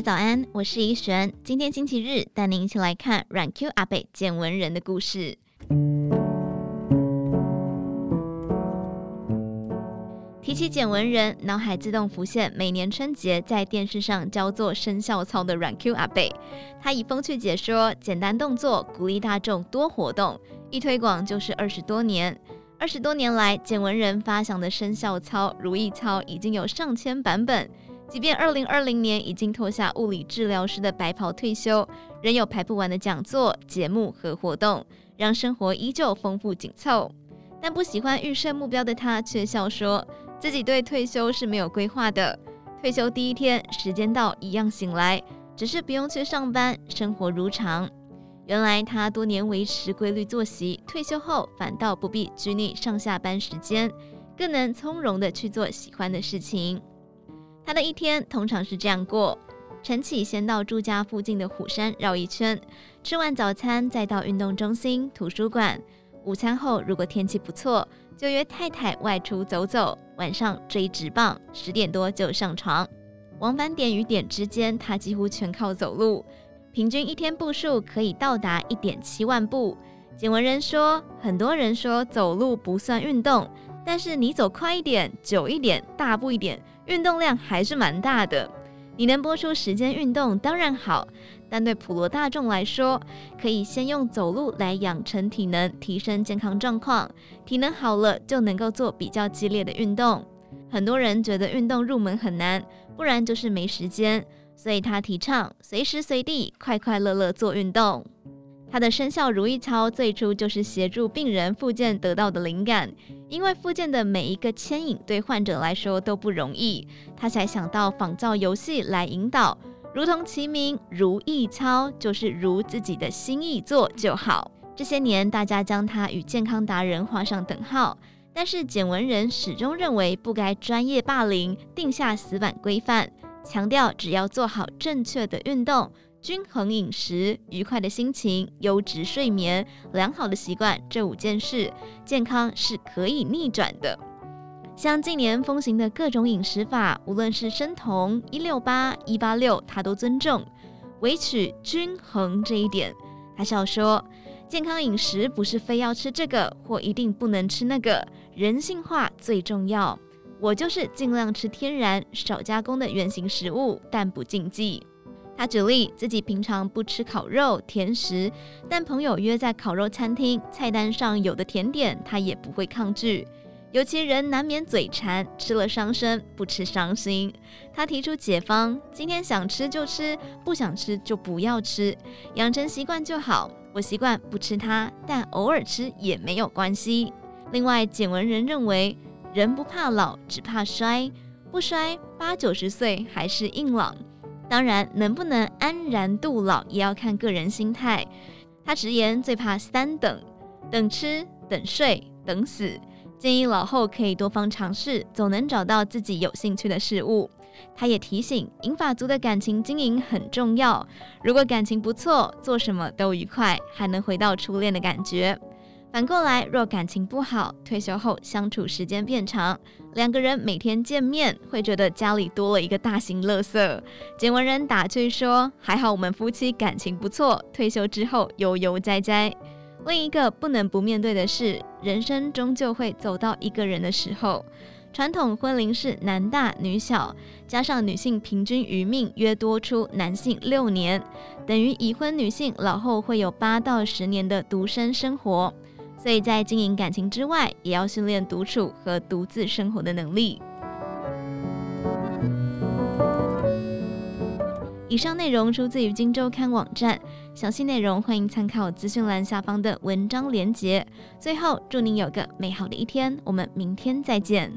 早安，我是怡璇。今天星期日，带您一起来看软 Q 阿北简文人的故事。提起简文人，脑海自动浮现每年春节在电视上教做生肖操的软 Q 阿贝。他以风趣解说、简单动作，鼓励大众多活动，一推广就是二十多年。二十多年来，简文人发祥的生肖操、如意操已经有上千版本。即便二零二零年已经脱下物理治疗师的白袍退休，仍有排不完的讲座、节目和活动，让生活依旧丰富紧凑。但不喜欢预设目标的他，却笑说自己对退休是没有规划的。退休第一天，时间到一样醒来，只是不用去上班，生活如常。原来他多年维持规律作息，退休后反倒不必拘泥上下班时间，更能从容地去做喜欢的事情。他的一天通常是这样过：晨起先到住家附近的虎山绕一圈，吃完早餐再到运动中心、图书馆。午餐后如果天气不错，就约太太外出走走。晚上追直棒，十点多就上床。往返点与点之间，他几乎全靠走路，平均一天步数可以到达一点七万步。简文人说：“很多人说走路不算运动，但是你走快一点、久一点、大步一点。”运动量还是蛮大的，你能播出时间运动当然好，但对普罗大众来说，可以先用走路来养成体能，提升健康状况。体能好了，就能够做比较激烈的运动。很多人觉得运动入门很难，不然就是没时间，所以他提倡随时随地快快乐乐做运动。他的生肖如意操最初就是协助病人复健得到的灵感，因为复健的每一个牵引对患者来说都不容易，他才想到仿造游戏来引导，如同其名如意操，就是如自己的心意做就好。这些年，大家将他与健康达人画上等号，但是简文仁始终认为不该专业霸凌，定下死板规范，强调只要做好正确的运动。均衡饮食、愉快的心情、优质睡眠、良好的习惯，这五件事，健康是可以逆转的。像近年风行的各种饮食法，无论是生酮、一六八、一八六，他都尊重，维取均衡这一点。他笑说，健康饮食不是非要吃这个或一定不能吃那个，人性化最重要。我就是尽量吃天然、少加工的原型食物，但不禁忌。他举例自己平常不吃烤肉、甜食，但朋友约在烤肉餐厅，菜单上有的甜点他也不会抗拒。尤其人难免嘴馋，吃了伤身，不吃伤心。他提出解方：今天想吃就吃，不想吃就不要吃，养成习惯就好。我习惯不吃它，但偶尔吃也没有关系。另外，简文人认为，人不怕老，只怕衰，不衰八九十岁还是硬朗。当然，能不能安然度老，也要看个人心态。他直言最怕三等：等吃、等睡、等死。建议老后可以多方尝试，总能找到自己有兴趣的事物。他也提醒，银发族的感情经营很重要。如果感情不错，做什么都愉快，还能回到初恋的感觉。反过来，若感情不好，退休后相处时间变长，两个人每天见面会觉得家里多了一个大型垃圾。简文人打趣说：“还好我们夫妻感情不错，退休之后悠悠哉哉。”另一个不能不面对的是，人生终究会走到一个人的时候。传统婚龄是男大女小，加上女性平均余命约多出男性六年，等于已婚女性老后会有八到十年的独身生活。所以在经营感情之外，也要训练独处和独自生活的能力。以上内容出自于《金周刊》网站，详细内容欢迎参考资讯栏下方的文章连结。最后，祝您有个美好的一天，我们明天再见。